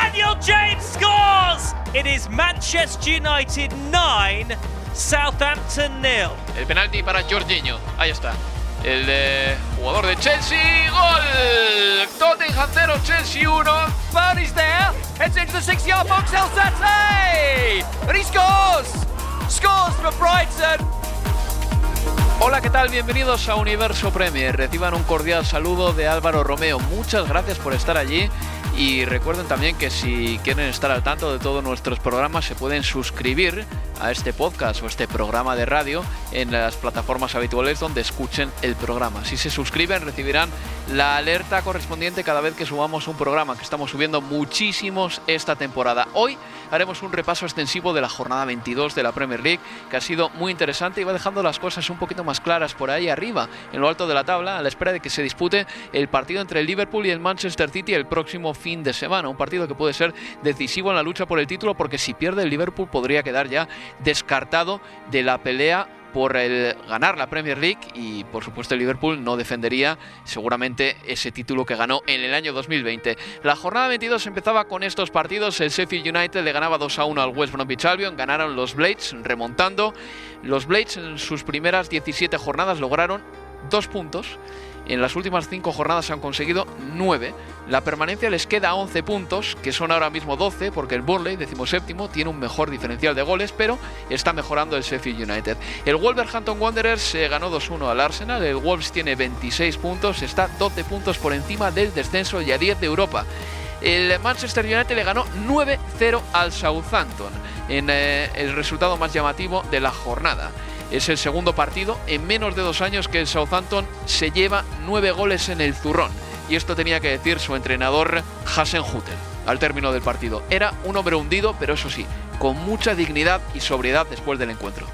Daniel James scores! It is Manchester United 9, Southampton nil. El penalti para Jorginho. Ahí está. El eh, jugador de Chelsea. ¡Gol! Tottenham 0, Chelsea 1. Vardy's there. Heads into the six-yard box. El Sate! And he scores! Scores for Brighton. Hola, ¿qué tal? Bienvenidos a Universo Premier. Reciban un cordial saludo de Álvaro Romeo. Muchas gracias por estar allí. Y recuerden también que si quieren estar al tanto de todos nuestros programas, se pueden suscribir a este podcast o este programa de radio en las plataformas habituales donde escuchen el programa. Si se suscriben, recibirán la alerta correspondiente cada vez que subamos un programa, que estamos subiendo muchísimos esta temporada. Hoy haremos un repaso extensivo de la jornada 22 de la Premier League, que ha sido muy interesante y va dejando las cosas un poquito más claras por ahí arriba, en lo alto de la tabla, a la espera de que se dispute el partido entre el Liverpool y el Manchester City el próximo fin de semana. Un partido que puede ser decisivo en la lucha por el título, porque si pierde el Liverpool podría quedar ya descartado de la pelea por el ganar la Premier League y por supuesto el Liverpool no defendería seguramente ese título que ganó en el año 2020. La jornada 22 empezaba con estos partidos, el Sheffield United le ganaba 2 a 1 al West Bromwich Albion, ganaron los Blades remontando. Los Blades en sus primeras 17 jornadas lograron dos puntos en las últimas cinco jornadas han conseguido 9. La permanencia les queda a 11 puntos, que son ahora mismo 12, porque el Burnley, decimoséptimo, tiene un mejor diferencial de goles, pero está mejorando el Sheffield United. El Wolverhampton Wanderers se ganó 2-1 al Arsenal, el Wolves tiene 26 puntos, está 12 puntos por encima del descenso y a 10 de Europa. El Manchester United le ganó 9-0 al Southampton, en eh, el resultado más llamativo de la jornada. Es el segundo partido en menos de dos años que el Southampton se lleva nueve goles en el zurrón. Y esto tenía que decir su entrenador Hasenhutel al término del partido. Era un hombre hundido, pero eso sí, con mucha dignidad y sobriedad después del encuentro.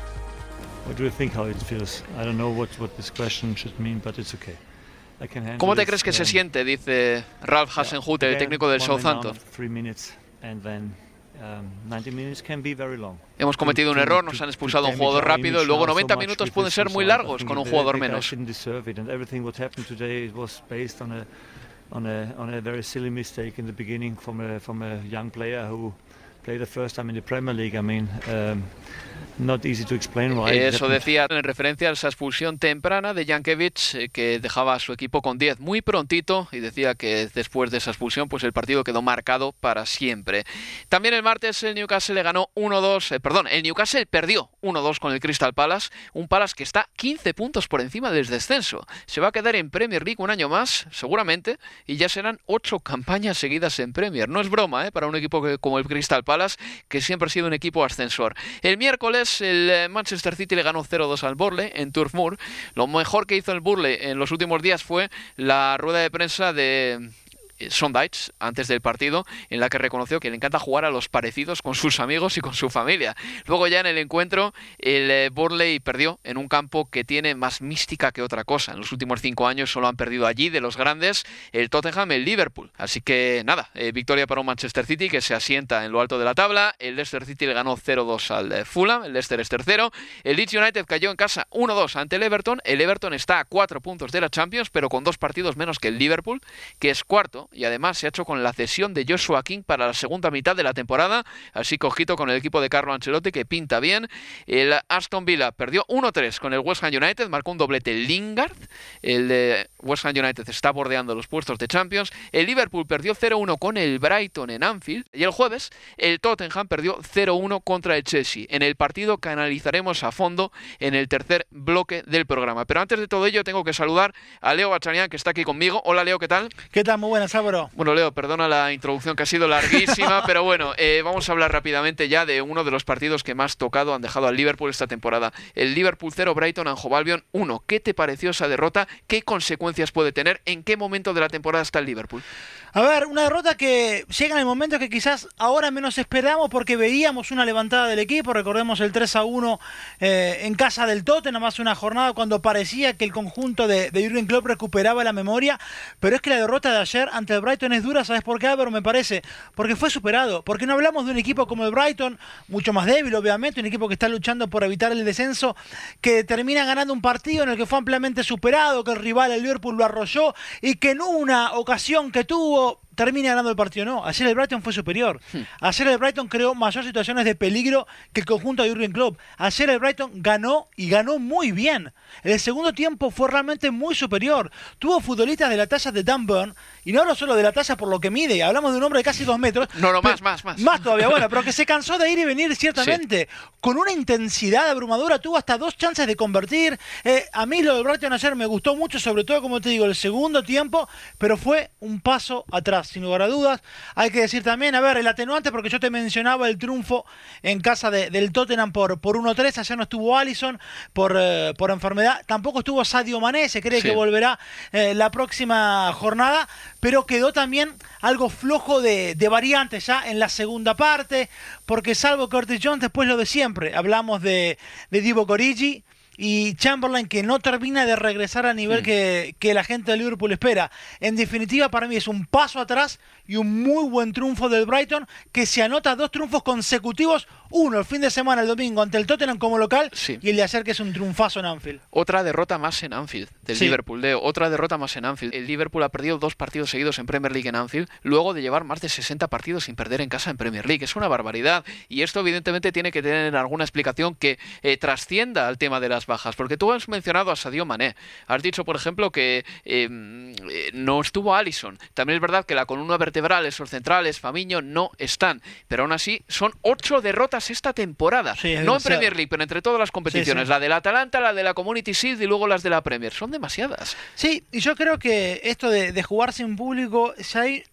¿Cómo te crees que se siente? Dice Ralph Hasenhutel, el técnico del Southampton. Hemos cometido un error, nos han expulsado a un jugador rápido y luego 90 minutos pueden ser muy largos con un jugador menos. Eso decía en referencia a esa expulsión temprana de Jankovic eh, que dejaba a su equipo con 10 muy prontito y decía que después de esa expulsión pues el partido quedó marcado para siempre. También el martes el Newcastle le ganó 1-2, eh, perdón, el Newcastle perdió 1-2 con el Crystal Palace, un Palace que está 15 puntos por encima del descenso. Se va a quedar en Premier League un año más, seguramente, y ya serán 8 campañas seguidas en Premier. No es broma, ¿eh? para un equipo como el Crystal Palace, que siempre ha sido un equipo ascensor. El miércoles el eh, Manchester City le ganó 0-2 al Burley en Turf Moor. Lo mejor que hizo el Burley en los últimos días fue la rueda de prensa de Sondage antes del partido, en la que reconoció que le encanta jugar a los parecidos con sus amigos y con su familia. Luego ya en el encuentro, el eh, Burley perdió en un campo que tiene más mística que otra cosa. En los últimos cinco años solo han perdido allí de los grandes el Tottenham, el Liverpool. Así que nada, eh, victoria para un Manchester City que se asienta en lo alto de la tabla. El Leicester City le ganó 0-2 al eh, Fulham, el Leicester es tercero. El Leeds United cayó en casa 1-2 ante el Everton. El Everton está a cuatro puntos de la Champions, pero con dos partidos menos que el Liverpool, que es cuarto y además se ha hecho con la cesión de Joshua King para la segunda mitad de la temporada. Así que con el equipo de Carlo Ancelotti que pinta bien. El Aston Villa perdió 1-3 con el West Ham United, marcó un doblete Lingard. El de West Ham United está bordeando los puestos de Champions. El Liverpool perdió 0-1 con el Brighton en Anfield. Y el jueves el Tottenham perdió 0-1 contra el Chelsea. En el partido que analizaremos a fondo en el tercer bloque del programa. Pero antes de todo ello tengo que saludar a Leo Bachanian que está aquí conmigo. Hola Leo, ¿qué tal? ¿Qué tal? Muy buenas, Bueno Leo, perdona la introducción que ha sido larguísima, pero bueno, eh, vamos a hablar rápidamente ya de uno de los partidos que más tocado han dejado al Liverpool esta temporada. El Liverpool 0, Brighton and Hove Albion 1. ¿Qué te pareció esa derrota? ¿Qué consecuencias puede tener? ¿En qué momento de la temporada está el Liverpool? A ver, una derrota que llega en el momento que quizás ahora menos esperamos porque veíamos una levantada del equipo. Recordemos el 3 a 1 eh, en casa del Tottenham hace una jornada cuando parecía que el conjunto de, de Jürgen Klopp recuperaba la memoria. Pero es que la derrota de ayer ante el Brighton es dura, ¿sabes por qué, Álvaro? Me parece. Porque fue superado. Porque no hablamos de un equipo como el Brighton, mucho más débil, obviamente, un equipo que está luchando por evitar el descenso, que termina ganando un partido en el que fue ampliamente superado, que el rival, el Liverpool, lo arrolló y que en una ocasión que tuvo termine ganando el partido. No, ayer el Brighton fue superior. Hmm. Ayer el Brighton creó mayor situaciones de peligro que el conjunto de Jurgen Klopp. Ayer el Brighton ganó y ganó muy bien. El segundo tiempo fue realmente muy superior. Tuvo futbolistas de la talla de Dan Burn, y no hablo solo de la talla por lo que mide, hablamos de un hombre de casi dos metros. No, no, más, más, más. Más todavía, bueno, pero que se cansó de ir y venir ciertamente. Con una intensidad abrumadora, tuvo hasta dos chances de convertir. Eh, a mí lo del Brighton ayer me gustó mucho, sobre todo, como te digo, el segundo tiempo, pero fue un paso atrás, sin lugar a dudas. Hay que decir también, a ver, el atenuante, porque yo te mencionaba el triunfo en casa de- del Tottenham por, por 1-3. Ayer no estuvo Allison por, eh, por enfermedad. Tampoco estuvo Sadio Mané, se cree Sí. que volverá eh, la próxima jornada, pero quedó también algo flojo de, de variantes ya en la segunda parte, porque salvo Curtis Jones, después lo de siempre. Hablamos de, de Divo Corigi y Chamberlain que no termina de regresar a nivel que, que la gente de Liverpool espera. En definitiva, para mí es un paso atrás y un muy buen triunfo del Brighton que se anota dos triunfos consecutivos, uno el fin de semana, el domingo, ante el Tottenham como local Sí. y el de ayer que es un triunfazo en Anfield. Otra derrota más en Anfield del Sí. Liverpool, Leo. Otra derrota más en Anfield. El Liverpool ha perdido dos partidos seguidos en Premier League en Anfield, luego de llevar más de 60 partidos sin perder en casa en Premier League. Es una barbaridad. Y esto, evidentemente, tiene que tener alguna explicación que eh, trascienda al tema de las bajas. Porque tú has mencionado a Sadio Mané. Has dicho, por ejemplo, que eh, eh, no estuvo Allison. También es verdad que la columna vertebral, esos centrales, Famiño, no están. Pero aún así, son ocho derrotas esta temporada. Sí, no en. Premier League, pero entre todas las competiciones. sí. La del Atalanta, la de la Community Shield y luego las de la Premier. Son demasiadas. Sí, y yo creo que esto de, de jugar sin público, si hay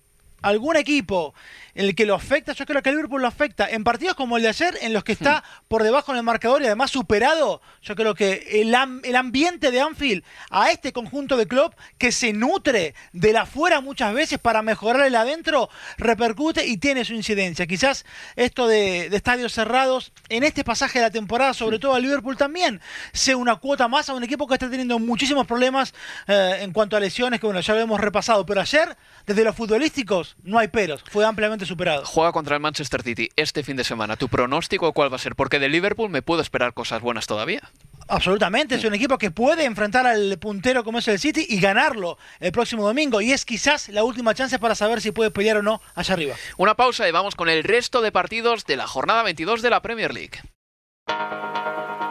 algún equipo en el que lo afecta, yo creo que el Liverpool lo afecta. En partidos como el de ayer, en los que está por debajo en el marcador y además superado, yo creo que el, am- el ambiente de Anfield a este conjunto de club que se nutre de la afuera muchas veces para mejorar el adentro, repercute y tiene su incidencia. Quizás esto de, de estadios cerrados en este pasaje de la temporada, sobre todo a Liverpool también, sea una cuota más a un equipo que está teniendo muchísimos problemas eh, en cuanto a lesiones, que bueno, ya lo hemos repasado. Pero ayer, desde los futbolísticos, no hay peros. Fue ampliamente superado. Juega contra el Manchester City este fin de semana. ¿Tu pronóstico cuál va a ser? Porque de Liverpool me puedo esperar cosas buenas todavía. Absolutamente, es un equipo que puede enfrentar al puntero como es el City y ganarlo el próximo domingo. Y es quizás la última chance para saber si puede pelear o no allá arriba. Una pausa y vamos con el resto de partidos de la jornada 22 de la Premier League.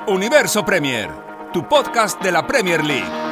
Universo Premier, tu podcast de la Premier League.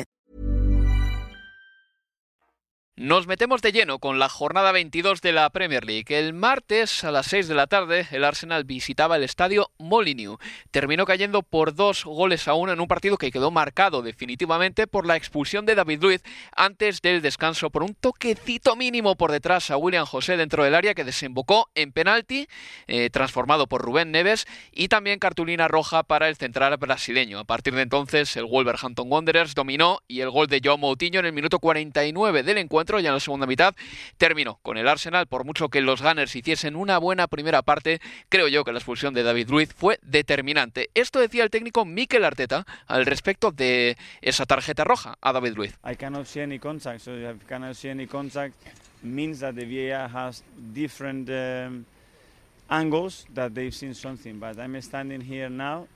Nos metemos de lleno con la jornada 22 de la Premier League. El martes a las 6 de la tarde el Arsenal visitaba el estadio Molineux. Terminó cayendo por dos goles a uno en un partido que quedó marcado definitivamente por la expulsión de David Luiz antes del descanso por un toquecito mínimo por detrás a William José dentro del área que desembocó en penalti eh, transformado por Rubén Neves y también cartulina roja para el central brasileño. A partir de entonces el Wolverhampton Wanderers dominó y el gol de Joe Moutinho en el minuto 49 del encuentro ya en la segunda mitad terminó con el Arsenal. Por mucho que los Gunners hiciesen una buena primera parte, creo yo que la expulsión de David Luiz fue determinante. Esto decía el técnico Mikel Arteta al respecto de esa tarjeta roja a David Luiz. I cannot see any contact, so I cannot see any contact means that the VAR has um, angles that they've seen something. But I'm standing here now.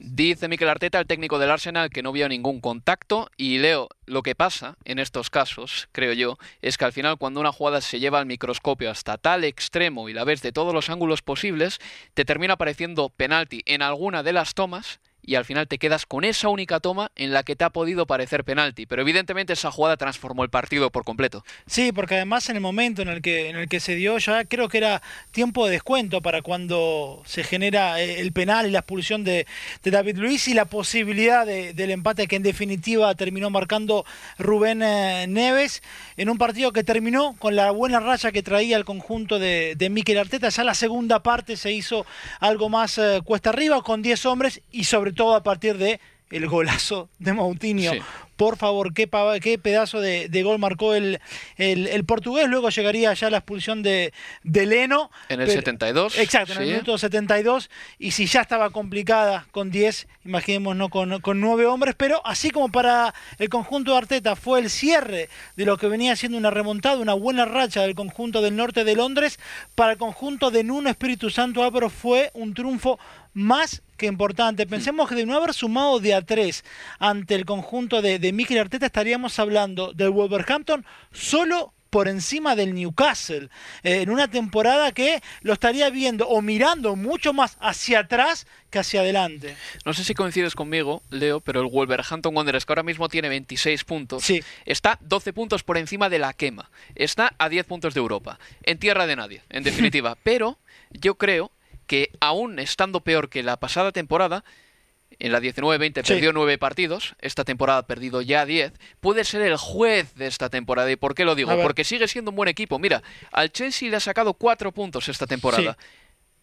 Dice Mikel Arteta, el técnico del Arsenal, que no vio ningún contacto. Y Leo, lo que pasa en estos casos, creo yo, es que al final cuando una jugada se lleva al microscopio hasta tal extremo y la ves de todos los ángulos posibles, te termina apareciendo penalti en alguna de las tomas y al final te quedas con esa única toma en la que te ha podido parecer penalti. Pero evidentemente esa jugada transformó el partido por completo. Sí, porque además en el momento en el que, en el que se dio ya creo que era tiempo de descuento para cuando se genera eh, el penal y la expulsión de, de David Luis y la posibilidad de, del empate que en definitiva terminó marcando Rubén eh, Neves en un partido que terminó con la buena raya que traía el conjunto de, de Mikel Arteta. Ya la segunda parte se hizo algo más eh, cuesta arriba con 10 hombres y sobre todo a partir de el golazo de Moutinho. Sí. Por favor, qué, pedazo de, de gol marcó el, el, el portugués. Luego llegaría ya la expulsión de, de Leno. En el Pero- 72. Exacto, en el minuto 72. Y si ya estaba complicada con 10, imaginémonos con, con 9 hombres. Pero así como para el conjunto de Arteta fue el cierre de lo que venía siendo una remontada, una buena racha del conjunto del norte de Londres, para el conjunto de Nuno Espíritu Santo Álvaro fue un triunfo más que importante. Pensemos que de no haber sumado de a 3 ante el conjunto de, de Mikel Arteta, estaríamos hablando del Wolverhampton solo por encima del Newcastle, eh, en una temporada que lo estaría viendo o mirando mucho más hacia atrás que hacia adelante. No sé si coincides conmigo, Leo, pero el Wolverhampton Wanderers, que ahora mismo tiene 26 puntos, Sí. está 12 puntos por encima de la quema. Está a 10 puntos de Europa. En tierra de nadie, en definitiva. pero yo creo que aún estando peor que la pasada temporada, en la 19-20 Sí. perdió 9 partidos, esta temporada ha perdido ya 10, puede ser el juez de esta temporada. ¿Y por qué lo digo? Porque sigue siendo un buen equipo. Mira, al Chelsea le ha sacado 4 puntos esta temporada.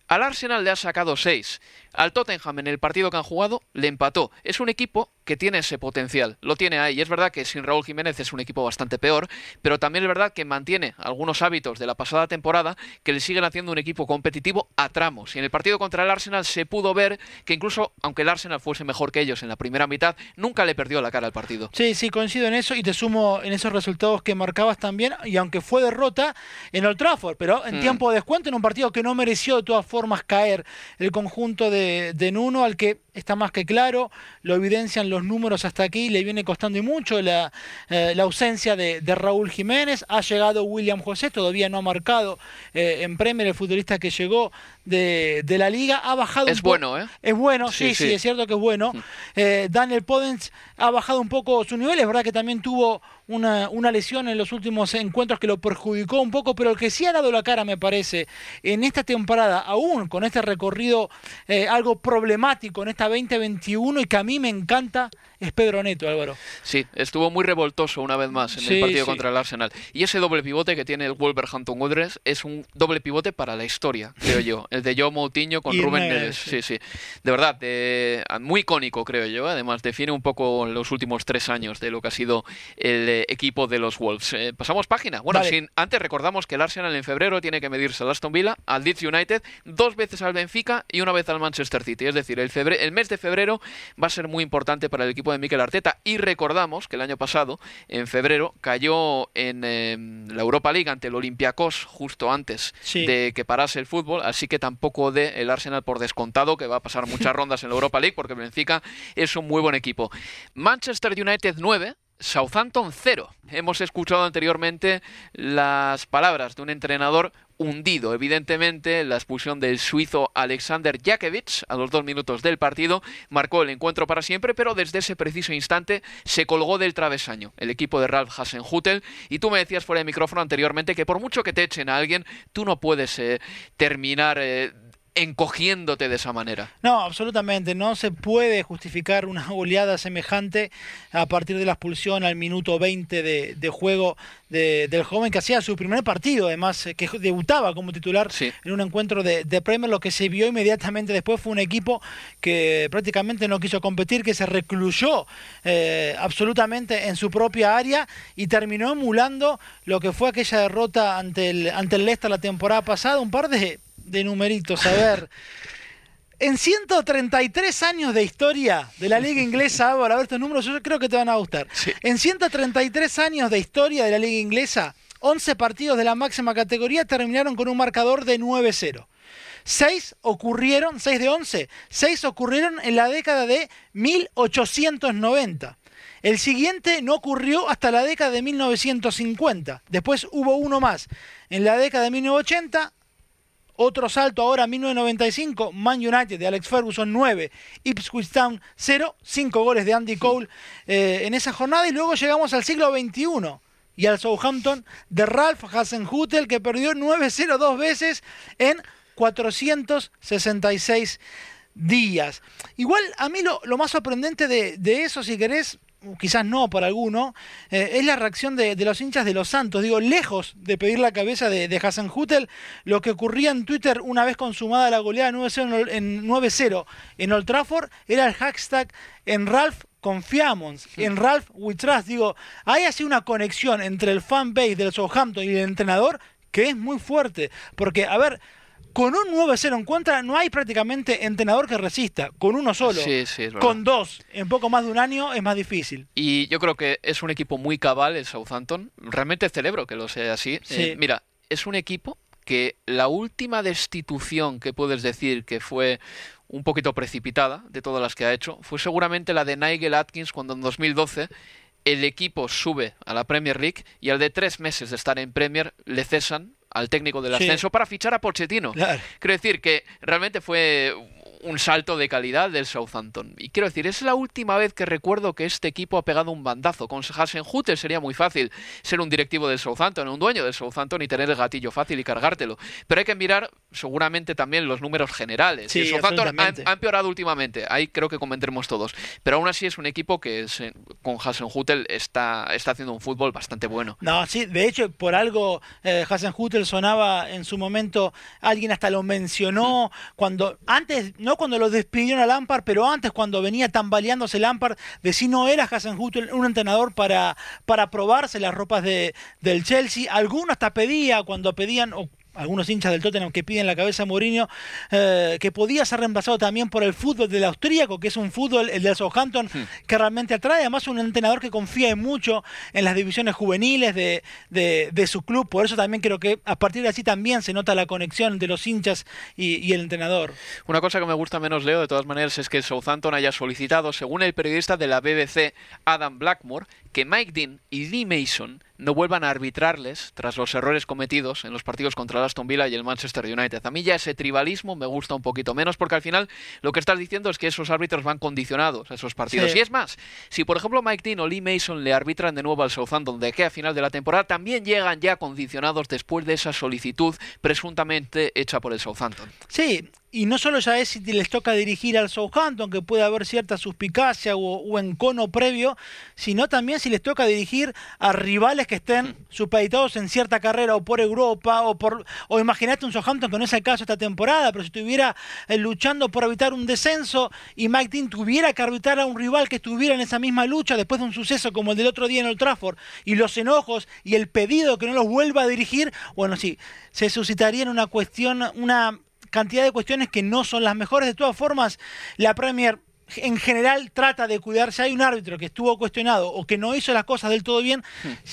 Al Arsenal le ha sacado 6. Al Tottenham en el partido que han jugado le empató. Es un equipo que tiene ese potencial. Lo tiene ahí. Y es verdad que sin Raúl Jiménez es un equipo bastante peor, pero también es verdad que mantiene algunos hábitos de la pasada temporada que le siguen haciendo un equipo competitivo a tramos. Y en el partido contra el Arsenal se pudo ver que incluso aunque el Arsenal fuese mejor que ellos en la primera mitad, nunca le perdió la cara al partido. Sí, sí, coincido en eso y te sumo en esos resultados que marcabas también, y aunque fue derrota en Old Trafford, pero en Mm. tiempo de descuento, en un partido que no mereció de todas formas caer el conjunto de, de Nuno, al que está más que claro, lo evidencian los números hasta aquí, le viene costando y mucho la, eh, la ausencia de, de, Raúl Jiménez, ha llegado William José, todavía no ha marcado eh, en Premier el futbolista que llegó de, de la liga, ha bajado es un bueno, ¿eh? Es bueno, sí, sí, sí, es cierto que es bueno. Eh, Daniel Podens ha bajado un poco su nivel, es verdad que también tuvo una, una, lesión en los últimos encuentros que lo perjudicó un poco, pero el que sí ha dado la cara, me parece, en esta temporada, aún con este recorrido algo problemático en esta 2021 y que a mí me encanta, es Pedro Neto, Álvaro. Sí, estuvo muy revoltoso una vez más en Sí, el partido sí. contra el Arsenal. Y ese doble pivote que tiene el Wolverhampton Wanderers es un doble pivote para la historia, creo yo. El de Joe Moutinho con Y Rubén Neves, sí. Sí. De verdad, eh, muy icónico, creo yo. Además, define un poco los últimos tres años de lo que ha sido el eh, equipo de los Wolves. Eh, pasamos página. Bueno, Vale. sin, antes recordamos que el Arsenal en febrero tiene que medirse al Aston Villa, al Leeds United, dos veces al Benfica y una vez al Manchester City. Es decir, el, febre- el mes de febrero va a ser muy importante para el equipo de Mikel Arteta. Y recordamos que el año pasado, en febrero, cayó en eh, la Europa League ante el Olympiacos justo antes Sí. de que parase el fútbol. Así que tampoco de el Arsenal por descontado, que va a pasar muchas rondas en la Europa League, porque Benfica es un muy buen equipo. Manchester United 9. Southampton 0. Hemos escuchado anteriormente las palabras de un entrenador hundido, evidentemente, la expulsión del suizo Alexander Jakovic a los dos minutos del partido marcó el encuentro para siempre, pero desde ese preciso instante se colgó del travesaño el equipo de Ralph Hasenhutel y tú me decías fuera de micrófono anteriormente que por mucho que te echen a alguien, tú no puedes eh, terminar eh, encogiéndote de esa manera. No, absolutamente. No se puede justificar una goleada semejante a partir de la expulsión al minuto 20 de, de juego de- del joven que hacía su primer partido, además eh, que debutaba como titular Sí. en un encuentro de, de Premier. Lo que se vio inmediatamente después fue un equipo que prácticamente no quiso competir, que se recluyó eh, absolutamente en su propia área y terminó emulando lo que fue aquella derrota ante el, ante el Leicester la temporada pasada. Un par de, de numeritos, a ver. En 133 años de historia de la liga inglesa, ahora a ver estos números, yo creo que te van a gustar. En 133 años de historia de la liga inglesa, 11 partidos de la máxima categoría terminaron con un marcador de 9-0. 6 ocurrieron, 6 de 11, 6 ocurrieron en la década de 1890. El siguiente no ocurrió hasta la década de 1950. Después hubo uno más. En la década de 1980, otro salto ahora, 1995, Man United de Alex Ferguson 9, Ipswich Town 0, 5 goles de Andy Cole eh, en esa jornada y luego llegamos al siglo XXI y al Southampton de Ralph Hasenhutel que perdió 9-0 dos veces en 466 días. Igual a mí lo, lo más sorprendente de, de eso, si querés, quizás no para alguno, eh, es la reacción de, de los hinchas de los Santos. Digo, lejos de pedir la cabeza de, de Hassan Hutel, lo que ocurría en Twitter una vez consumada la goleada 9-0 en, en 9-0 en Old Trafford era el hashtag en Ralph confiamos, en Ralph we trust. Digo, hay así una conexión entre el fanbase del Southampton y el entrenador que es muy fuerte. Porque, a ver, con un 9-0 en contra no hay prácticamente entrenador que resista. Con uno solo. Sí, sí, es. Con dos, en poco más de un año, es más difícil. Y yo creo que es un equipo muy cabal el Southampton. Realmente celebro que lo sea así. Sí. Eh, mira, es un equipo que la última destitución que puedes decir que fue un poquito precipitada de todas las que ha hecho fue seguramente la de Nigel Atkins cuando en 2012 el equipo sube a la Premier League y al de tres meses de estar en Premier le cesan al técnico del Sí. ascenso para fichar a Pochettino. Claro. Quiero decir que realmente fue un salto de calidad del Southampton. Y quiero decir, es la última vez que recuerdo que este equipo ha pegado un bandazo. Con Hasenhutel sería muy fácil ser un directivo del Southampton, un dueño del Southampton y tener el gatillo fácil y cargártelo. Pero hay que mirar seguramente también los números generales. Sí, el Southampton ha, ha empeorado últimamente, ahí creo que comentaremos todos. Pero aún así es un equipo que es, eh, con Hasenhutel está, está haciendo un fútbol bastante bueno. No, sí, de hecho, por algo eh, Hassan Hutel sonaba en su momento, alguien hasta lo mencionó cuando, antes, no cuando lo despidieron a Lampard, pero antes cuando venía tambaleándose Lampard, de si no era Hassan Hutel un entrenador para, para probarse las ropas de, del Chelsea. Alguno hasta pedía, cuando pedían, algunos hinchas del Tottenham que piden la cabeza a Mourinho, eh, que podía ser reemplazado también por el fútbol del austríaco, que es un fútbol, el del Southampton, Hmm. que realmente atrae. Además, un entrenador que confía mucho en las divisiones juveniles de, de- de su club. Por eso también creo que a partir de así también se nota la conexión de los hinchas y, y el entrenador. Una cosa que me gusta menos, Leo, de todas maneras, es que el Southampton haya solicitado, según el periodista de la BBC, Adam Blackmore, que Mike Dean y Lee Mason no vuelvan a arbitrarles tras los errores cometidos en los partidos contra el Aston Villa y el Manchester United. A mí ya ese tribalismo me gusta un poquito menos porque al final lo que estás diciendo es que esos árbitros van condicionados a esos partidos. Sí. Y es más, si por ejemplo Mike Dean o Lee Mason le arbitran de nuevo al Southampton de que a final de la temporada, también llegan ya condicionados después de esa solicitud presuntamente hecha por el Southampton. Sí, y no solo ya es si les toca dirigir al Southampton, que puede haber cierta suspicacia o, o encono previo, sino también si les toca dirigir a rivales que estén supeditados en cierta carrera o por Europa o por o imagínate un Southampton que no es el caso esta temporada, pero si estuviera eh, luchando por evitar un descenso y Mike Dean tuviera que arbitrar a un rival que estuviera en esa misma lucha después de un suceso como el del otro día en Old Trafford y los enojos y el pedido que no los vuelva a dirigir, bueno, sí, se suscitaría en una cuestión, una cantidad de cuestiones que no son las mejores. De todas formas, la Premier en general trata de cuidar si hay un árbitro que estuvo cuestionado o que no hizo las cosas del todo bien,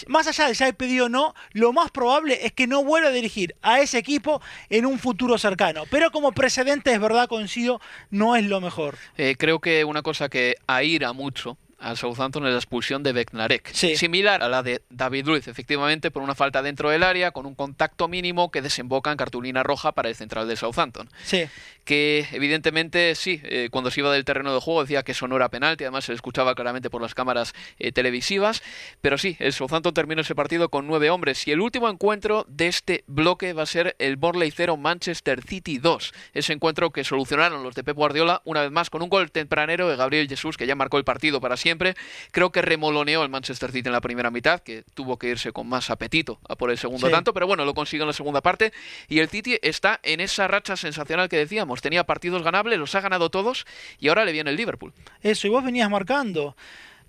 más allá de si hay pedido o no, lo más probable es que no vuelva a dirigir a ese equipo en un futuro cercano. Pero como precedente, es verdad, coincido, no es lo mejor. Eh, creo que una cosa que aira mucho al Southampton es la expulsión de Beknarek. Sí. Similar a la de David Luiz, efectivamente, por una falta dentro del área, con un contacto mínimo que desemboca en cartulina roja para el central de Southampton. Sí. Que evidentemente sí, eh, cuando se iba del terreno de juego decía que eso no era penalti, además se escuchaba claramente por las cámaras eh, televisivas. Pero sí, el Southampton terminó ese partido con nueve hombres. Y el último encuentro de este bloque va a ser el Borley 0 Manchester City 2. Ese encuentro que solucionaron los de Pep Guardiola una vez más con un gol tempranero de Gabriel Jesús que ya marcó el partido para siempre. Creo que remoloneó el Manchester City en la primera mitad, que tuvo que irse con más apetito a por el segundo Sí. tanto, pero bueno, lo consiguió en la segunda parte. Y el City está en esa racha sensacional que decíamos. Tenía partidos ganables, los ha ganado todos y ahora le viene el Liverpool. Eso, y vos venías marcando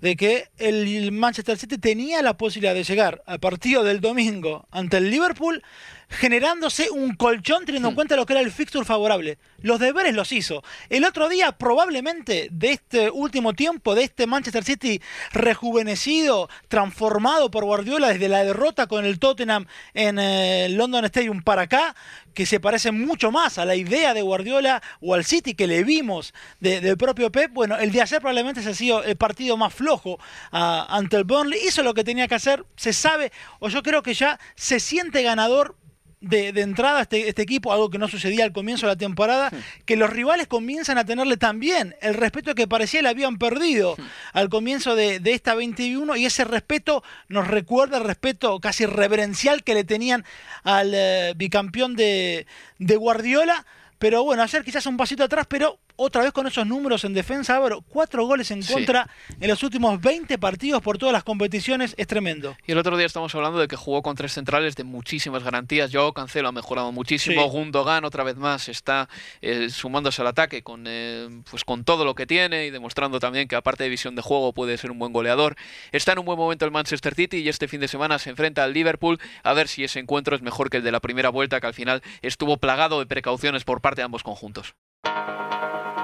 de que el Manchester City tenía la posibilidad de llegar al partido del domingo ante el Liverpool generándose un colchón teniendo en cuenta lo que era el fixture favorable. Los deberes los hizo. El otro día, probablemente, de este último tiempo, de este Manchester City rejuvenecido, transformado por Guardiola desde la derrota con el Tottenham en eh, el London Stadium para acá, que se parece mucho más a la idea de Guardiola o al City que le vimos de- del propio Pep. Bueno, el de ayer probablemente se ha sido el partido más flojo ah, ante el Burnley. Hizo lo que tenía que hacer, se sabe, o yo creo que ya se siente ganador de, de entrada este, este equipo, algo que no sucedía al comienzo de la temporada, que los rivales comienzan a tenerle también el respeto que parecía le habían perdido al comienzo de, de esta 21 y ese respeto nos recuerda el respeto casi reverencial que le tenían al eh, bicampeón de, de Guardiola. Pero bueno, ayer quizás un pasito atrás, pero otra vez con esos números en defensa, Álvaro, cuatro goles en Sí. contra en los últimos 20 partidos por todas las competiciones, es tremendo. Y el otro día estamos hablando de que jugó con tres centrales de muchísimas garantías. Joao Cancelo ha mejorado muchísimo. Sí. Gundogan otra vez más está eh, sumándose al ataque con, eh, pues con todo lo que tiene y demostrando también que aparte de visión de juego puede ser un buen goleador. Está en un buen momento el Manchester City y este fin de semana se enfrenta al Liverpool a ver si ese encuentro es mejor que el de la primera vuelta que al final estuvo plagado de precauciones por parte de ambos conjuntos.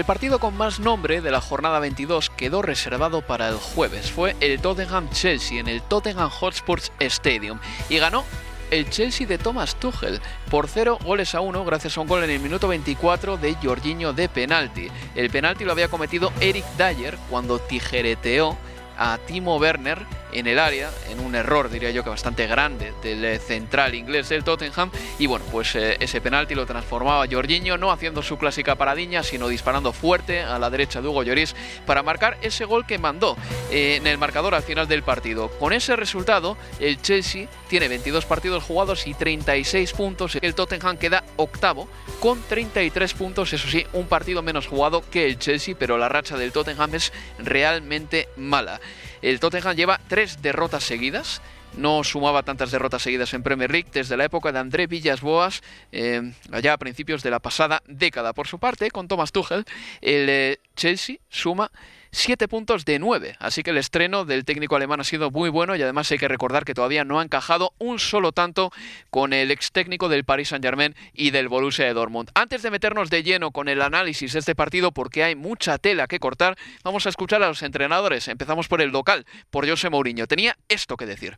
El partido con más nombre de la jornada 22 quedó reservado para el jueves. Fue el Tottenham-Chelsea en el Tottenham Hotspur Stadium y ganó el Chelsea de Thomas Tuchel por 0 goles a 1 gracias a un gol en el minuto 24 de Jorginho de penalti. El penalti lo había cometido Eric Dyer cuando tijereteó a Timo Werner en el área, en un error diría yo que bastante grande del eh, central inglés del Tottenham y bueno, pues eh, ese penalti lo transformaba Jorginho no haciendo su clásica paradiña, sino disparando fuerte a la derecha de Hugo Lloris para marcar ese gol que mandó eh, en el marcador al final del partido. Con ese resultado, el Chelsea tiene 22 partidos jugados y 36 puntos. El Tottenham queda octavo con 33 puntos, eso sí, un partido menos jugado que el Chelsea, pero la racha del Tottenham es realmente mala. El Tottenham lleva tres derrotas seguidas. No sumaba tantas derrotas seguidas en Premier League desde la época de André Villas Boas, eh, allá a principios de la pasada década. Por su parte, con Thomas Tuchel, el eh, Chelsea suma 7 puntos de 9. Así que el estreno del técnico alemán ha sido muy bueno y además hay que recordar que todavía no ha encajado un solo tanto con el ex técnico del Paris Saint-Germain y del Borussia de Dortmund. Antes de meternos de lleno con el análisis de este partido, porque hay mucha tela que cortar, vamos a escuchar a los entrenadores. Empezamos por el local, por José Mourinho. Tenía esto que decir.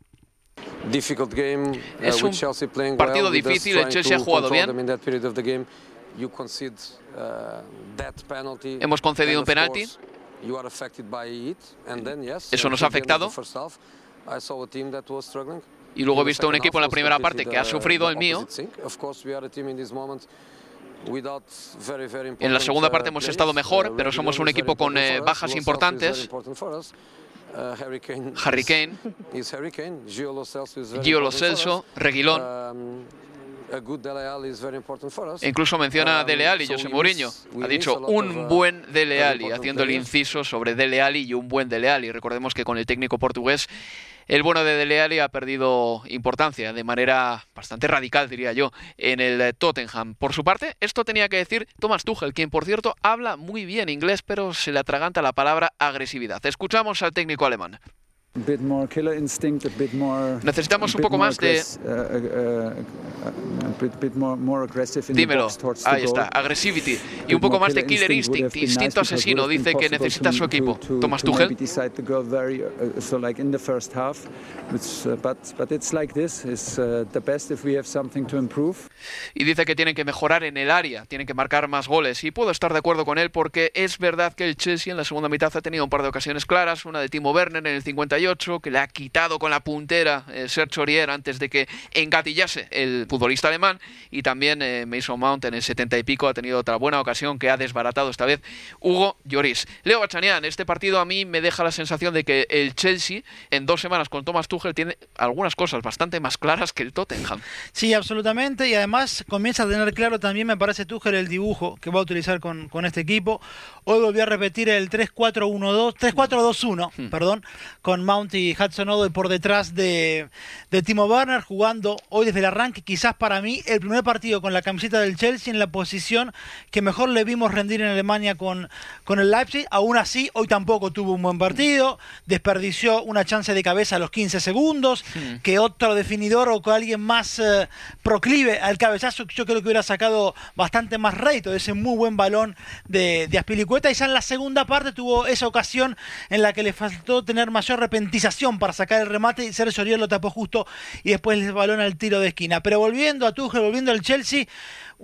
Es un partido difícil, el Chelsea ha jugado bien. Hemos concedido un penalti. Eso nos ha afectado. Y luego he visto un equipo en la primera parte que ha sufrido el mío. En la segunda parte hemos estado mejor, pero somos un equipo con eh, bajas importantes. Harry Kane, Gio Lo Celso, Reguilón. Incluso menciona a Dele Alli, José Mourinho. Ha dicho un buen Dele Alli, haciendo el inciso sobre Dele Alli y un buen Dele Alli. Recordemos que con el técnico portugués el bueno de Dele Alli ha perdido importancia de manera bastante radical, diría yo, en el Tottenham. Por su parte, esto tenía que decir Thomas Tuchel, quien por cierto habla muy bien inglés, pero se le atraganta la palabra agresividad. Escuchamos al técnico alemán. Necesitamos un poco más de... Dímelo, ahí está, aggressivity. Y un poco más de killer instinct, instinto asesino, dice que necesita su equipo. Thomas Tuchel. Y dice que tienen que mejorar en el área, tienen que marcar más goles. Y puedo estar de acuerdo con él porque es verdad que el Chelsea en la segunda mitad ha tenido un par de ocasiones claras, una de Timo Werner en el 51 que le ha quitado con la puntera eh, Serge Aurier antes de que engatillase el futbolista alemán y también eh, Mason Mount en el 70 y pico ha tenido otra buena ocasión que ha desbaratado esta vez Hugo Lloris. Leo Bachanian, este partido a mí me deja la sensación de que el Chelsea en dos semanas con Thomas Tuchel tiene algunas cosas bastante más claras que el Tottenham. Sí, absolutamente y además comienza a tener claro también me parece Tuchel el dibujo que va a utilizar con, con este equipo. Hoy volvió a repetir el 3-4-1-2, 3-4-2-1, hmm. perdón, con Mount y Hudson Odoi por detrás de, de, Timo Werner, jugando hoy desde el arranque, quizás para mí el primer partido con la camiseta del Chelsea en la posición que mejor le vimos rendir en Alemania con, con el Leipzig. Aún así, hoy tampoco tuvo un buen partido, desperdició una chance de cabeza a los 15 segundos, hmm. que otro definidor o que alguien más eh, proclive al cabezazo, yo creo que hubiera sacado bastante más rédito de ese muy buen balón de, de Aspilicueta. Y ya en la segunda parte tuvo esa ocasión en la que le faltó tener mayor arrepentimiento para sacar el remate y Sergio Oriol lo tapó justo y después el balón al tiro de esquina. Pero volviendo a Tuchel, volviendo al Chelsea,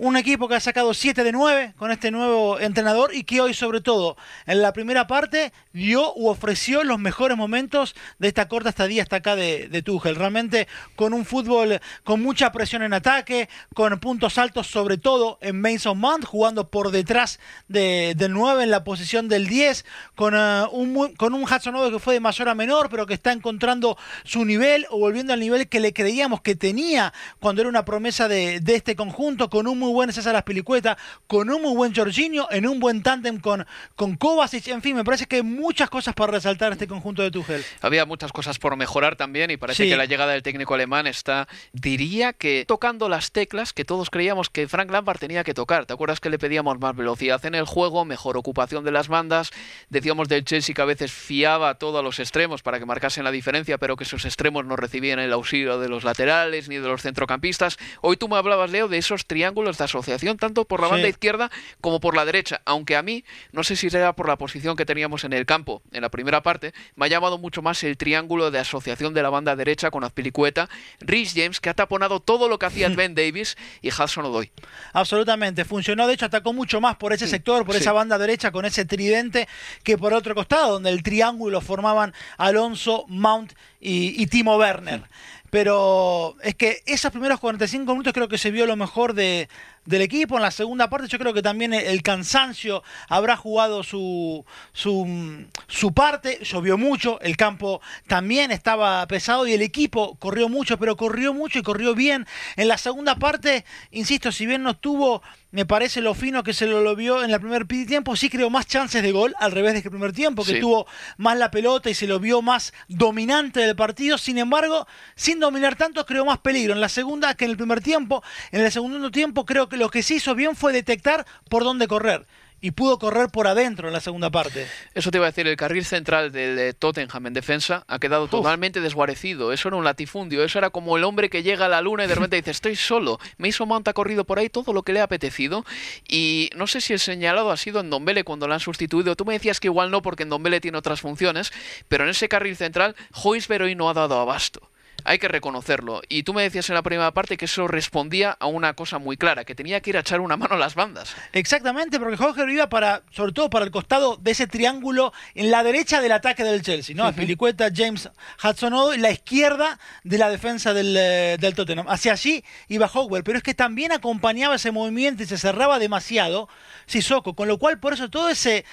un equipo que ha sacado 7 de 9 con este nuevo entrenador y que hoy sobre todo en la primera parte dio u ofreció los mejores momentos de esta corta estadía hasta acá de, de. Realmente con un fútbol con mucha presión en ataque, con puntos altos sobre todo en Mason Mount, jugando por detrás de, del 9 en la posición del 10, con, uh, un, con un Hudson Odoi que fue de mayor a menor, pero que está encontrando su nivel o volviendo al nivel que le creíamos que tenía cuando era una promesa de, de este conjunto, con un buen César Aspilicueta, con un muy buen Jorginho, en un buen tándem con, con Kovacic. En fin, me parece que hay muchas cosas para resaltar este conjunto de Tuchel. Había muchas cosas por mejorar también y parece que la llegada del técnico alemán está, diría que tocando las teclas que todos creíamos que Frank Lampard tenía que tocar. ¿Te acuerdas que le pedíamos más velocidad en el juego, mejor ocupación de las bandas? Decíamos del Chelsea que a veces fiaba todo a los extremos para que marcasen la diferencia, pero que esos extremos no recibían el auxilio de los laterales ni de los centrocampistas. Hoy tú me hablabas, Leo, de esos triángulos asociación tanto por la banda izquierda como por la derecha, aunque a mí, no sé si era por la posición que teníamos en el campo en la primera parte, me ha llamado mucho más el triángulo de asociación de la banda derecha con Azpilicueta, Rhys James, que ha taponado todo lo que hacía Ben Davis y Hudson Odoy. Absolutamente, funcionó, de hecho atacó mucho más por ese sector, por esa banda derecha con ese tridente que por otro costado, donde el triángulo formaban Alonso, Mount y, Timo Werner. Pero es que esos primeros 45 minutos creo que se vio lo mejor de, del equipo. En la segunda parte yo creo que también el cansancio habrá jugado su, su, su, parte. Llovió mucho, el campo también estaba pesado y el equipo corrió mucho, pero corrió mucho y corrió bien. En la segunda parte, insisto, si bien no tuvo me parece lo fino que se lo, vio en el primer tiempo, sí creó más chances de gol, al revés de que el primer tiempo, que tuvo más la pelota y se lo vio más dominante del partido, sin embargo, sin dominar tanto, creó más peligro en la segunda que en el primer tiempo, en el segundo tiempo creo que lo que se hizo bien fue detectar por dónde correr y pudo correr por adentro en la segunda parte. Eso te iba a decir, el carril central del Tottenham en defensa ha quedado totalmente desguarecido. Eso era un latifundio, eso era como el hombre que llega a la luna y de repente dice, estoy solo. Mason Mount ha corrido por ahí todo lo que le ha apetecido y no sé si el señalado ha sido en Dombele cuando lo han sustituido. Tú me decías que igual no porque en Dombele tiene otras funciones, pero en ese carril central Hoisberg hoy no ha dado abasto hay que reconocerlo. Y tú me decías en la primera parte que eso respondía a una cosa muy clara, que tenía que ir a echar una mano a las bandas. Exactamente, porque Jorge iba para, sobre todo para el costado de ese triángulo en la derecha del ataque del Chelsea, ¿no? Pilicueta, James Hudson y la izquierda de la defensa del, eh, del Tottenham. Hacia allí iba Hogwarts, pero es que también acompañaba ese movimiento y se cerraba demasiado Sissoko, con lo cual por eso todo ese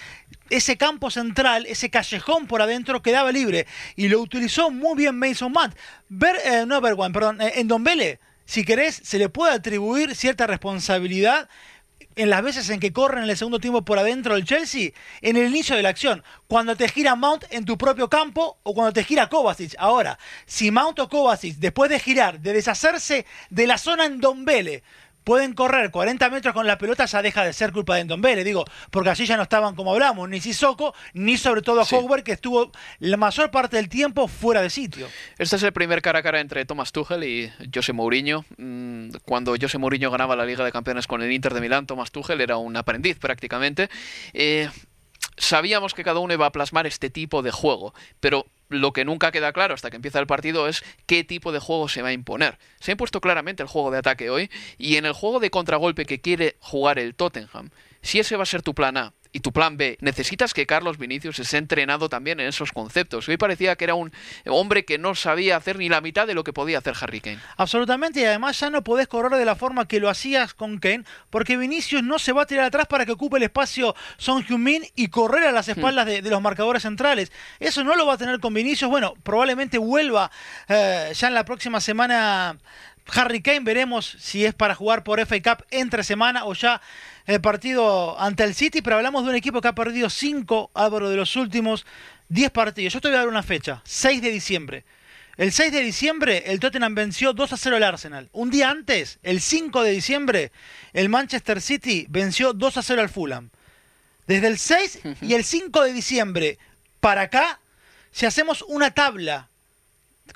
ese campo central, ese callejón por adentro quedaba libre y lo utilizó muy bien Mason Matt. Ver, eh, no Bergwan, perdón, eh, en Don Bele, si querés, se le puede atribuir cierta responsabilidad en las veces en que corren en el segundo tiempo por adentro del Chelsea, en el inicio de la acción, cuando te gira Mount en tu propio campo o cuando te gira Kovacic. Ahora, si Mount o Kovacic, después de girar, de deshacerse de la zona en Don Bele, pueden correr 40 metros con la pelota, ya deja de ser culpa de Endombele, digo, porque así ya no estaban como hablamos, ni Sissoko, ni sobre todo sí. que estuvo la mayor parte del tiempo fuera de sitio. Este es el primer cara a cara entre Thomas Tuchel y José Mourinho. Mm, cuando José Mourinho ganaba la Liga de Campeones con el Inter de Milán, Thomas Tuchel era un aprendiz prácticamente. Eh, sabíamos que cada uno iba a plasmar este tipo de juego, pero lo que nunca queda claro hasta que empieza el partido es qué tipo de juego se va a imponer. Se ha impuesto claramente el juego de ataque hoy y en el juego de contragolpe que quiere jugar el Tottenham, si ese va a ser tu plan A y tu plan B, necesitas que Carlos Vinicius esté entrenado también en esos conceptos. Hoy parecía que era un hombre que no sabía hacer ni la mitad de lo que podía hacer Harry Kane. Absolutamente, y además ya no podés correr de la forma que lo hacías con Kane, porque Vinicius no se va a tirar atrás para que ocupe el espacio Son Heung-min y correr a las hmm. espaldas de, los marcadores centrales. Eso no lo va a tener con Vinicius. Bueno, probablemente vuelva eh, ya en la próxima semana Harry Kane, veremos si es para jugar por FA Cup entre semana o ya el partido ante el City, pero hablamos de un equipo que ha perdido 5, Álvaro, de los últimos 10 partidos. Yo te voy a dar una fecha, 6 de diciembre. El 6 de diciembre el Tottenham venció 2 a 0 al Arsenal. Un día antes, el 5 de diciembre, el Manchester City venció 2 a 0 al Fulham. Desde el 6 y el 5 de diciembre para acá, si hacemos una tabla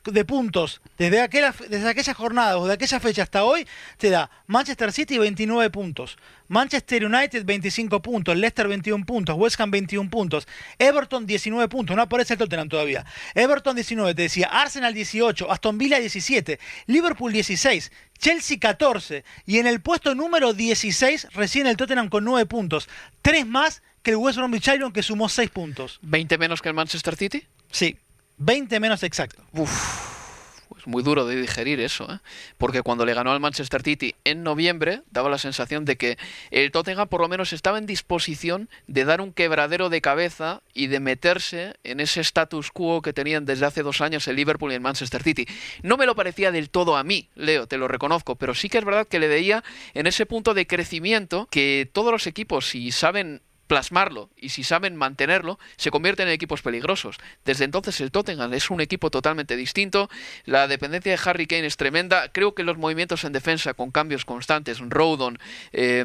de puntos desde aquella, desde aquella jornada o de aquella fecha hasta hoy, te da Manchester City 29 puntos, Manchester United 25 puntos, Leicester 21 puntos, West Ham 21 puntos, Everton 19 puntos, no aparece el Tottenham todavía. Everton 19, te decía, Arsenal 18, Aston Villa 17, Liverpool 16, Chelsea 14 y en el puesto número 16 recién el Tottenham con 9 puntos, tres más que el West Bromwich Albion que sumó 6 puntos. ¿20 menos que el Manchester City? Sí. 20 menos exacto. Uf, pues muy duro de digerir eso, ¿eh? porque cuando le ganó al Manchester City en noviembre daba la sensación de que el Tottenham por lo menos estaba en disposición de dar un quebradero de cabeza y de meterse en ese status quo que tenían desde hace dos años el Liverpool y el Manchester City. No me lo parecía del todo a mí, Leo, te lo reconozco, pero sí que es verdad que le veía en ese punto de crecimiento que todos los equipos, si saben plasmarlo y si saben mantenerlo, se convierten en equipos peligrosos. Desde entonces el Tottenham es un equipo totalmente distinto. La dependencia de Harry Kane es tremenda. Creo que los movimientos en defensa con cambios constantes, Rodon eh,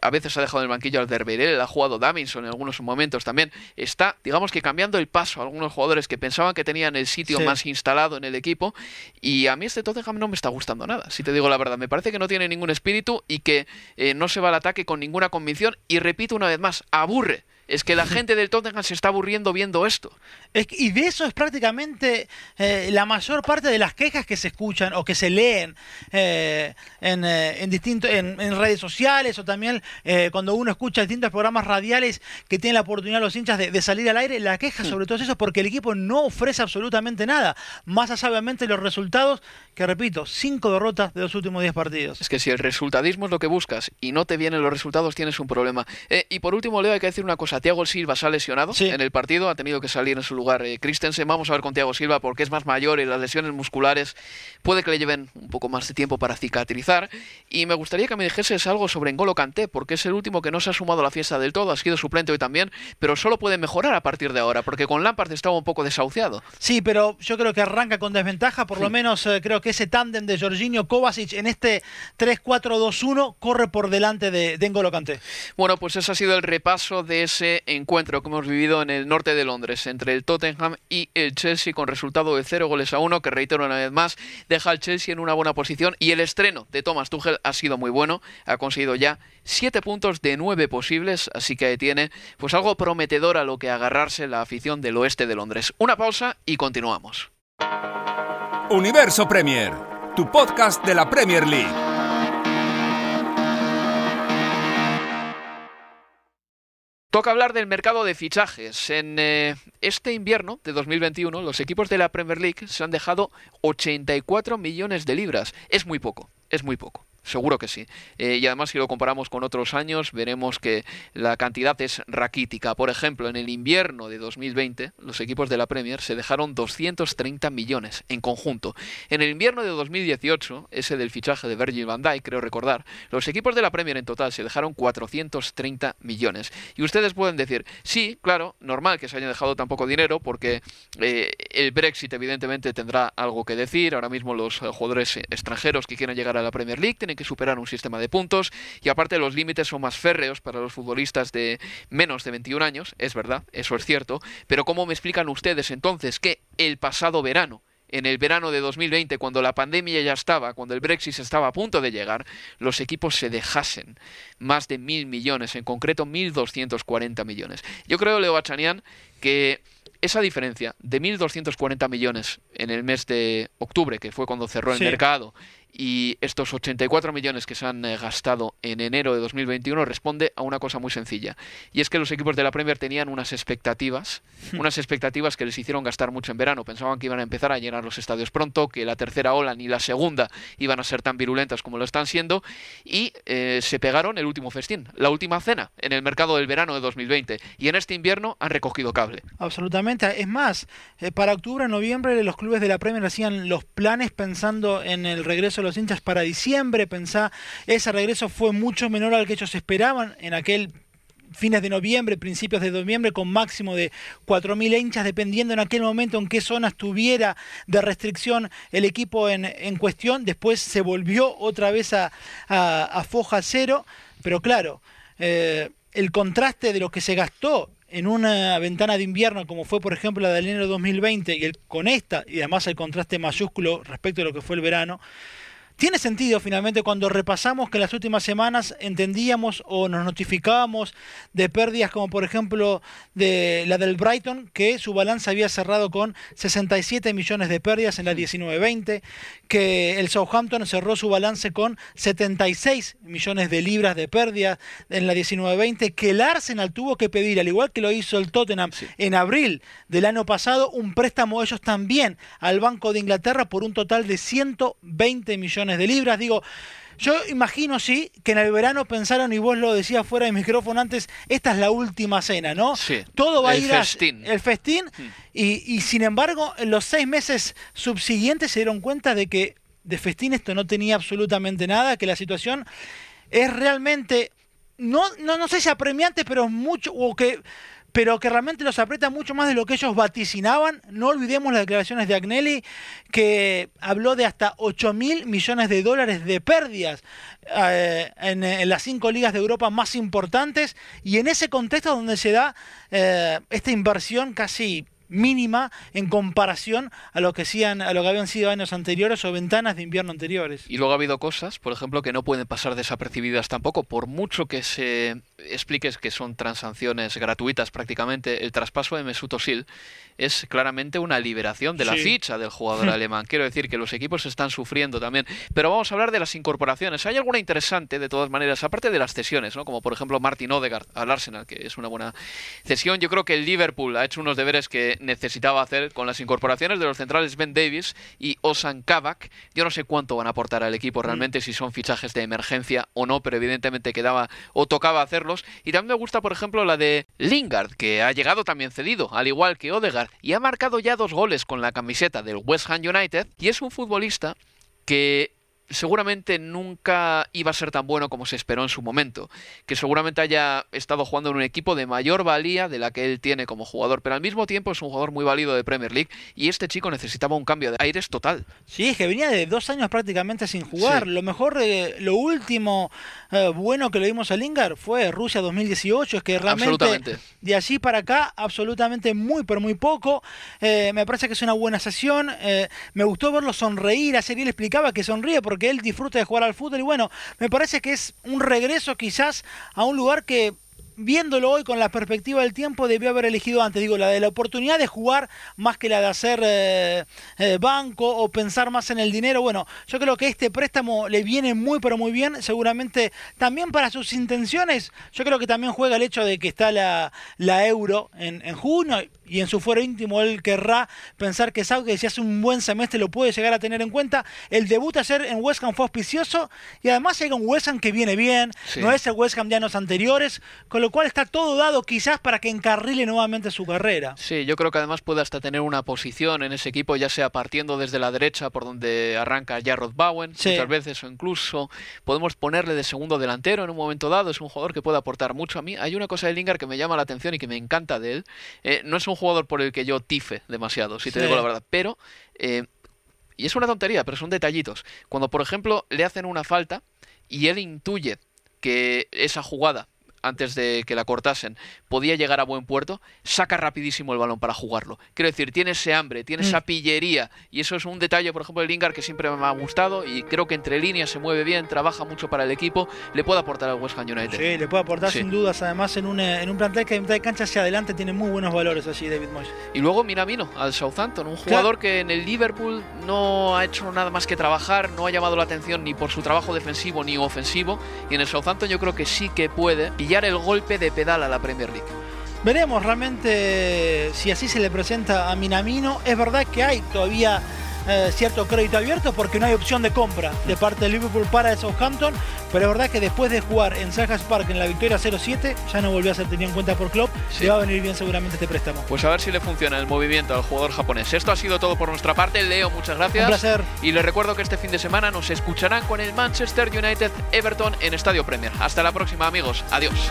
a veces ha dejado en el banquillo al Derberel, ha jugado Davinson en algunos momentos también. Está, digamos que cambiando el paso a algunos jugadores que pensaban que tenían el sitio más instalado en el equipo. Y a mí este Tottenham no me está gustando nada, si te digo la verdad. Me parece que no tiene ningún espíritu y que eh, no se va al ataque con ninguna convicción. Y repito una vez más, aburre es que la gente del Tottenham se está aburriendo viendo esto. y de eso es prácticamente eh, la mayor parte de las quejas que se escuchan o que se leen eh, en, eh, en, redes sociales o también cuando uno escucha distintos programas radiales que tienen la oportunidad los hinchas de, salir al aire. La queja sobre todo es eso porque el equipo no ofrece absolutamente nada. Más allá obviamente los resultados, que repito, cinco derrotas de los últimos diez partidos. Es que si el resultadismo es lo que buscas y no te vienen los resultados, tienes un problema. y por último, Leo, hay que decir una cosa Tiago Silva se ha lesionado en el partido, ha tenido que salir en su lugar eh, Christensen. Vamos a ver con Tiago Silva porque es más mayor y las lesiones musculares puede que le lleven un poco más de tiempo para cicatrizar. Y me gustaría que me dijeses algo sobre Ngolo Kanté, porque es el último que no se ha sumado a la fiesta del todo, ha sido suplente hoy también, pero solo puede mejorar a partir de ahora, porque con Lampard estaba un poco desahuciado. Sí, pero yo creo que arranca con desventaja, por lo menos eh, creo que ese tándem de Jorginho Kovacic en este 3-4-2-1 corre por delante de, de N'Golo Kanté. Bueno, pues ese ha sido el repaso de ese encuentro que hemos vivido en el norte de Londres entre el Tottenham y el Chelsea con resultado de 0 goles a 1 que reitero una vez más deja al Chelsea en una buena posición y el estreno de Thomas Tuchel ha sido muy bueno ha conseguido ya 7 puntos de 9 posibles así que tiene pues algo prometedor a lo que agarrarse la afición del oeste de Londres. Una pausa y continuamos. Universo Premier tu podcast de la Premier League Toca hablar del mercado de fichajes. En eh, este invierno de 2021, los equipos de la Premier League se han dejado 84 millones de libras. Es muy poco, es muy poco. Seguro que sí. Eh, y además, si lo comparamos con otros años, veremos que la cantidad es raquítica. Por ejemplo, en el invierno de 2020, los equipos de la Premier se dejaron 230 millones en conjunto. En el invierno de 2018, ese del fichaje de Virgil van Dijk, creo recordar, los equipos de la Premier en total se dejaron 430 millones. Y ustedes pueden decir, sí, claro, normal que se haya dejado tan poco dinero, porque eh, el Brexit evidentemente tendrá algo que decir. Ahora mismo los eh, jugadores extranjeros que quieren llegar a la Premier League tienen que superar un sistema de puntos. Y aparte los límites son más férreos para los futbolistas de menos de 21 años, es verdad, eso es cierto, pero ¿cómo me explican ustedes entonces que el pasado verano en el verano de 2020, cuando la pandemia ya estaba, cuando el Brexit estaba a punto de llegar, los equipos se dejasen más de mil millones, en concreto 1.240 millones. Yo creo, Leo Bachanian, que esa diferencia de 1.240 millones en el mes de octubre, que fue cuando cerró el mercado, y estos 84 millones que se han eh, gastado en enero de 2021 responde a una cosa muy sencilla. Y es que los equipos de la Premier tenían unas expectativas, hmm. unas expectativas que les hicieron gastar mucho en verano. Pensaban que iban a empezar a llenar los estadios pronto, que la tercera ola ni la segunda iban a ser tan virulentas como lo están siendo, y eh, se pegaron el último festín, la última cena en el mercado del verano de 2020. Y en este invierno han recogido cable. Absolutamente. Es más, eh, para octubre, noviembre, los clubes de la Premier hacían los planes pensando en el regreso los hinchas para diciembre. Pensá, ese regreso fue mucho menor al que ellos esperaban en aquel fines de noviembre, principios de noviembre, con máximo de 4.000 hinchas, dependiendo en aquel momento en qué zona estuviera de restricción el equipo en, en cuestión. Después se volvió otra vez a, a, foja cero, pero claro, eh, el contraste de lo que se gastó en una ventana de invierno como fue por ejemplo la del enero 2020 y con esta y además el contraste mayúsculo respecto a lo que fue el verano, tiene sentido finalmente cuando repasamos que en las últimas semanas entendíamos o nos notificábamos de pérdidas como por ejemplo de la del Brighton, que su balance había cerrado con 67 millones de pérdidas en la 19-20, que el Southampton cerró su balance con 76 millones de libras de pérdidas en la 19-20, que el Arsenal tuvo que pedir, al igual que lo hizo el Tottenham en abril del año pasado, un préstamo ellos también al Banco de Inglaterra por un total de 120 millones de libras. Digo, yo imagino, sí, que en el verano pensaron, y vos lo decías fuera de micrófono antes, esta es la última cena, ¿no? Sí. Todo va a ir festín. el festín. Mm. Y, y sin embargo, en los seis meses subsiguientes se dieron cuenta de que de festín esto no tenía absolutamente nada, que la situación es realmente no, no, no sé si apremiante, pero mucho, o que pero que realmente los aprieta mucho más de lo que ellos vaticinaban. No olvidemos las declaraciones de Agnelli, que habló de hasta 8 mil millones de dólares de pérdidas eh, en, las cinco ligas de Europa más importantes, y en ese contexto donde se da eh, esta inversión casi mínima en comparación a lo que a lo que habían sido años anteriores o ventanas de invierno anteriores. Y luego ha habido cosas, por ejemplo, que no pueden pasar desapercibidas tampoco, por mucho que se expliques que son transacciones gratuitas prácticamente, el traspaso de Mesut Özil es claramente una liberación de la ficha del jugador alemán. Quiero decir que los equipos están sufriendo también. Pero vamos a hablar de las incorporaciones. Hay alguna interesante, de todas maneras, aparte de las cesiones, ¿no? como por ejemplo Martin Odegaard al Arsenal, que es una buena cesión. Yo creo que el Liverpool ha hecho unos deberes que necesitaba hacer con las incorporaciones de los centrales Ben Davis y Osan Kabak. Yo no sé cuánto van a aportar al equipo realmente, mm. si son fichajes de emergencia o no, pero evidentemente quedaba o tocaba hacerlos. Y también me gusta, por ejemplo, la de Lingard, que ha llegado también cedido, al igual que Odegaard y ha marcado ya dos goles con la camiseta del West Ham United y es un futbolista que seguramente nunca iba a ser tan bueno como se esperó en su momento, que seguramente haya estado jugando en un equipo de mayor valía de la que él tiene como jugador, pero al mismo tiempo es un jugador muy válido de Premier League y este chico necesitaba un cambio de aires total. Sí, es que venía de dos años prácticamente sin jugar. Lo mejor, de, lo último eh, bueno que le dimos a Lingard fue Rusia 2018, es que realmente de allí para acá absolutamente muy, pero muy poco. Eh, me parece que es una buena sesión. Eh, me gustó verlo sonreír, ayer él explicaba que sonríe porque que él disfruta de jugar al fútbol y bueno, me parece que es un regreso quizás a un lugar que viéndolo hoy con la perspectiva del tiempo, debió haber elegido antes. Digo, la de la oportunidad de jugar más que la de hacer eh, eh, banco o pensar más en el dinero. Bueno, yo creo que este préstamo le viene muy, pero muy bien. Seguramente también para sus intenciones, yo creo que también juega el hecho de que está la, la euro en, en junio y en su fuero íntimo él querrá pensar que que si hace un buen semestre lo puede llegar a tener en cuenta. El debut ayer en West Ham fue auspicioso y además llega un West Ham que viene bien, no es el West Ham de años anteriores, con lo cual está todo dado quizás para que encarrile nuevamente su carrera. Sí, yo creo que además puede hasta tener una posición en ese equipo, ya sea partiendo desde la derecha por donde arranca Jarrod Bowen, muchas veces, o incluso podemos ponerle de segundo delantero en un momento dado, es un jugador que puede aportar mucho a mí. Hay una cosa de Lingard que me llama la atención y que me encanta de él, eh, no es un jugador por el que yo tife demasiado, si te digo la verdad, pero... Eh, y es una tontería, pero son detallitos. Cuando, por ejemplo, le hacen una falta y él intuye que esa jugada antes de que la cortasen, podía llegar a buen puerto, saca rapidísimo el balón para jugarlo. Quiero decir, tiene ese hambre, tiene esa mm. pillería, y eso es un detalle, por ejemplo, de Lingard que siempre me ha gustado, y creo que entre líneas se mueve bien, trabaja mucho para el equipo, le puede aportar al West Ham United. Sí, le puede aportar sin dudas, además en un, en un plantel que de mitad de cancha hacia adelante tiene muy buenos valores así David Moyes. Y luego Minamino, al Southampton, un jugador que en el Liverpool no ha hecho nada más que trabajar, no ha llamado la atención ni por su trabajo defensivo ni ofensivo, y en el Southampton yo creo que sí que puede pillar el golpe de pedal a la Premier League. Veremos realmente si así se le presenta a Minamino. Es verdad que hay todavía eh, cierto crédito abierto porque no hay opción de compra de parte de Liverpool para el Southampton, pero es verdad que después de jugar en Selhurst Park en la victoria 0-7, ya no volvió a ser tenido en cuenta por Klopp, le va a venir bien seguramente este préstamo. Pues a ver si le funciona el movimiento al jugador japonés. Esto ha sido todo por nuestra parte, Leo, muchas gracias. Un placer. Y les recuerdo que este fin de semana nos escucharán con el Manchester United Everton en Estadio Premier. Hasta la próxima, amigos. Adiós.